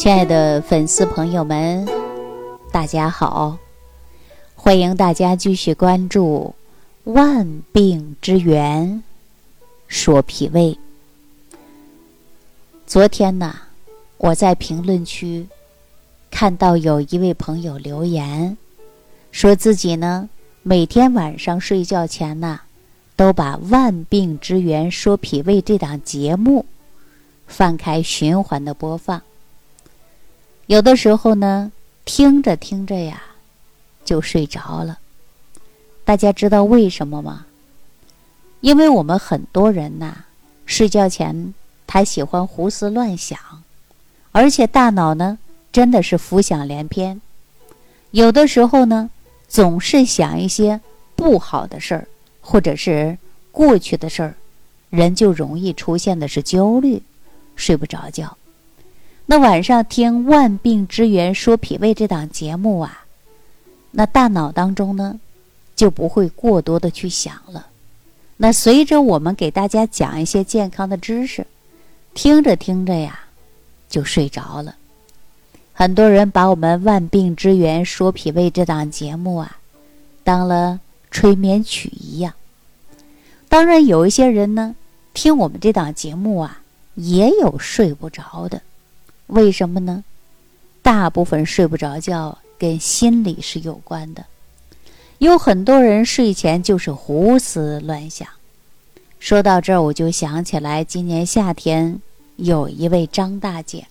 亲爱的粉丝朋友们，大家好！欢迎大家继续关注《万病之源说脾胃》。昨天呢，我在评论区看到有一位朋友留言，说自己呢每天晚上睡觉前呢，都把《万病之源说脾胃》这档节目放开循环的播放。有的时候呢，听着听着呀，就睡着了。大家知道为什么吗？因为我们很多人呐，睡觉前他喜欢胡思乱想，而且大脑呢真的是浮想联翩。有的时候呢，总是想一些不好的事儿，或者是过去的事儿，人就容易出现的是焦虑，睡不着觉。那晚上听《万病之源说脾胃》这档节目啊，那大脑当中呢，就不会过多的去想了。那随着我们给大家讲一些健康的知识，听着听着呀，就睡着了。很多人把我们《万病之源说脾胃》这档节目啊，当了催眠曲一样。当然，有一些人呢，听我们这档节目啊，也有睡不着的。为什么呢？大部分睡不着觉跟心理是有关的，有很多人睡前就是胡思乱想。说到这儿，我就想起来，今年夏天有一位张大姐，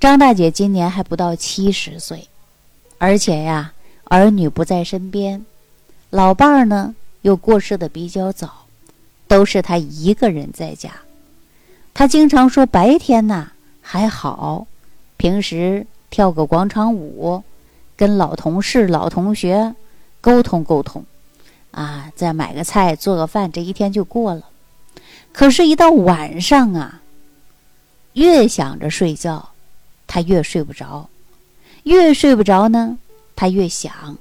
张大姐今年还不到七十岁，而且呀，儿女不在身边，老伴儿呢又过世的比较早，都是她一个人在家。她经常说，白天呐。还好，平时跳个广场舞，跟老同事、老同学沟通沟通，啊，再买个菜、做个饭，这一天就过了。可是，一到晚上啊，越想着睡觉，他越睡不着；越睡不着呢，他越想。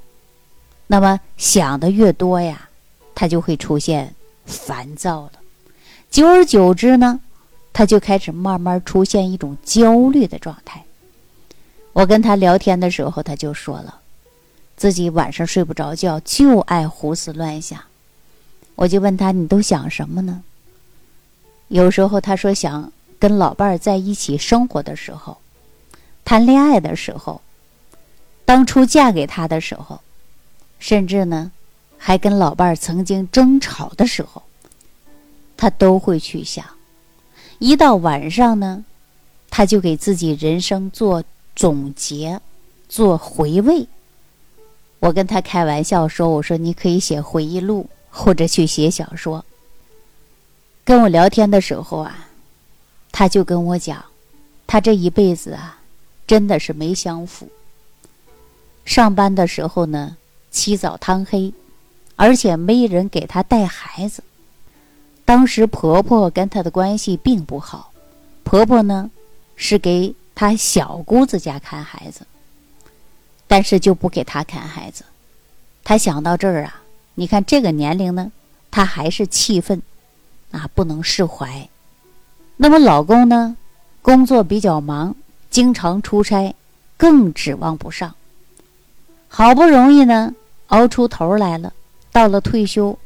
那么想的越多呀，他就会出现烦躁了。久而久之呢？他就开始慢慢出现一种焦虑的状态。我跟他聊天的时候，他就说了，自己晚上睡不着觉，就爱胡思乱想。我就问他：“你都想什么呢？”有时候他说想跟老伴儿在一起生活的时候，谈恋爱的时候，当初嫁给他的时候，甚至呢，还跟老伴儿曾经争吵的时候，他都会去想。一到晚上呢，他就给自己人生做总结、做回味。我跟他开玩笑说：“我说你可以写回忆录，或者去写小说。”跟我聊天的时候啊，他就跟我讲，他这一辈子啊，真的是没享福。上班的时候呢，起早贪黑，而且没人给他带孩子。当时婆婆跟她的关系并不好，婆婆呢是给她小姑子家看孩子，但是就不给她看孩子。她想到这儿啊，你看这个年龄呢，她还是气愤，啊，不能释怀。那么老公呢，工作比较忙，经常出差，更指望不上。好不容易呢，熬出头来了，到了退休，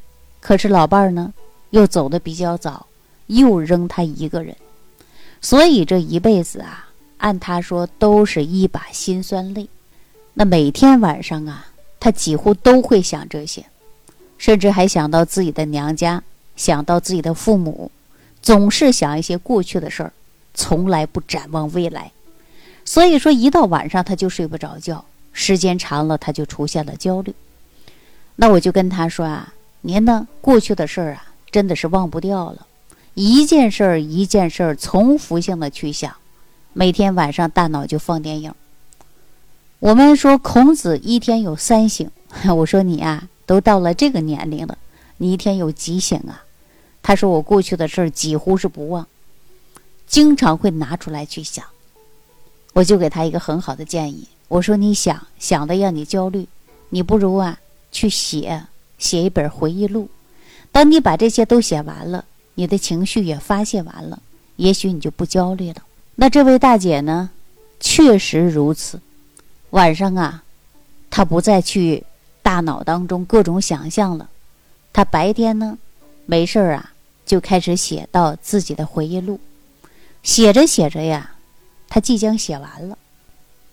可是老伴儿呢？又走的比较早，又扔他一个人，所以这一辈子啊，按他说都是一把辛酸泪。那每天晚上啊，他几乎都会想这些，甚至还想到自己的娘家，想到自己的父母，总是想一些过去的事儿，从来不展望未来。所以说，一到晚上他就睡不着觉，时间长了他就出现了焦虑。那我就跟他说啊，您呢，过去的事儿啊。真的是忘不掉了，一件事儿一件事儿重复性的去想，每天晚上大脑就放电影。我们说孔子一天有三醒，我说你啊，都到了这个年龄了，你一天有几醒啊？他说我过去的事儿几乎是不忘，经常会拿出来去想。我就给他一个很好的建议，我说你想想的让你焦虑，你不如啊去写写一本回忆录。当你把这些都写完了，你的情绪也发泄完了，也许你就不焦虑了。那这位大姐呢，确实如此。晚上啊，她不再去大脑当中各种想象了，她白天呢，没事儿啊，就开始写到自己的回忆录。写着写着呀，她即将写完了。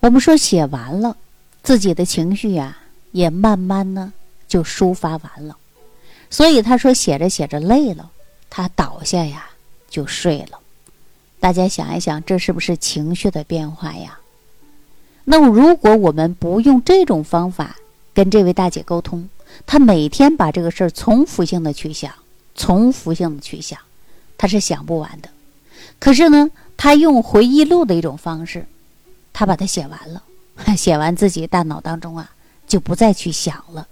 我们说写完了，自己的情绪呀，也慢慢呢就抒发完了。所以他说写着写着累了，他倒下呀就睡了。大家想一想，这是不是情绪的变化呀？那么如果我们不用这种方法跟这位大姐沟通，她每天把这个事儿重复性的去想，重复性的去想，她是想不完的。可是呢，她用回忆录的一种方式，她把它写完了，写完自己大脑当中啊就不再去想了。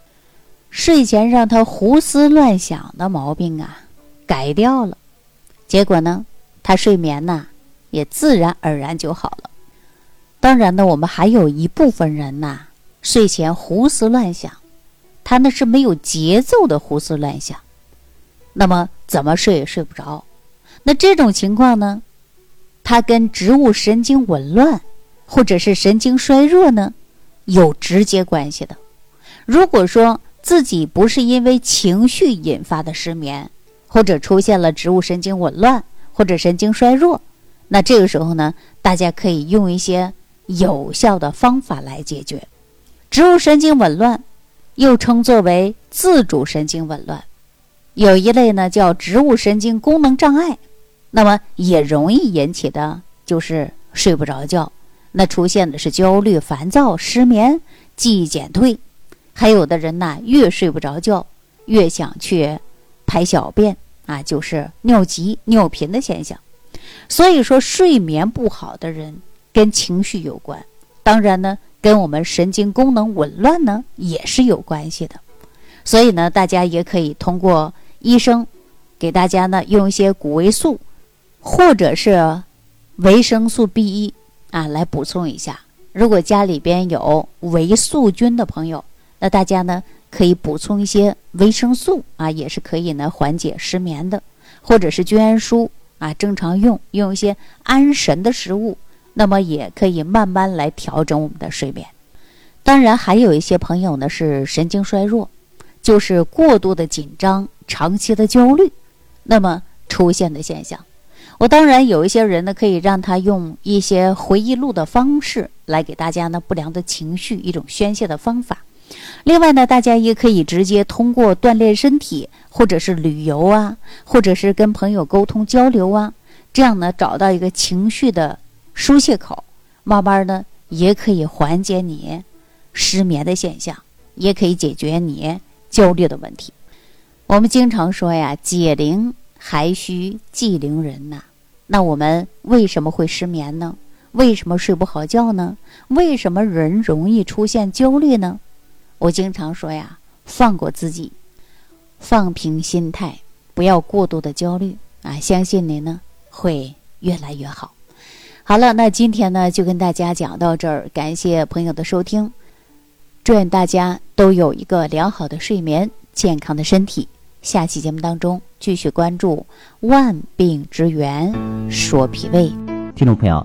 睡前让他胡思乱想的毛病啊改掉了，结果呢，他睡眠呐也自然而然就好了。当然呢，我们还有一部分人呐，睡前胡思乱想，他那是没有节奏的胡思乱想，那么怎么睡也睡不着。那这种情况呢，它跟植物神经紊乱或者是神经衰弱呢有直接关系的。如果说自己不是因为情绪引发的失眠，或者出现了植物神经紊乱或者神经衰弱，那这个时候呢，大家可以用一些。有效的方法来解决植物神经紊乱，又称作为自主神经紊乱。有一类呢叫植物神经功能障碍，那么也容易引起的就是睡不着觉，那出现的是焦虑、烦躁、失眠、记忆减退。还有的人呢越睡不着觉，越想去排小便啊，就是尿急、尿频的现象。所以说，睡眠不好的人。跟情绪有关，当然呢，跟我们神经功能紊乱呢也是有关系的。所以呢，大家也可以通过医生给大家呢用一些谷维素，或者是维生素 B 一啊来补充一下。如果家里边有维素菌的朋友，那大家呢可以补充一些维生素啊，也是可以呢缓解失眠的，或者是菌氨素啊，正常用用一些安神的食物。那么也可以慢慢来调整我们的睡眠。当然，还有一些朋友呢是神经衰弱，就是过度的紧张、长期的焦虑，那么出现的现象。我当然有一些人呢，可以让他用一些回忆录的方式来给大家呢不良的情绪一种宣泄的方法。另外呢，大家也可以直接通过锻炼身体，或者是旅游啊，或者是跟朋友沟通交流啊，这样呢找到一个情绪的。疏泄口，慢慢呢也可以缓解你失眠的现象，也可以解决你焦虑的问题。我们经常说呀，解铃还须系铃人呐。那我们为什么会失眠呢？为什么睡不好觉呢？为什么人容易出现焦虑呢？我经常说呀，放过自己，放平心态，不要过度的焦虑啊！相信您呢会越来越好。好了，那今天呢就跟大家讲到这儿，感谢朋友的收听，祝愿大家都有一个良好的睡眠、健康的身体。下期节目当中继续关注万病之源说脾胃。听众朋友，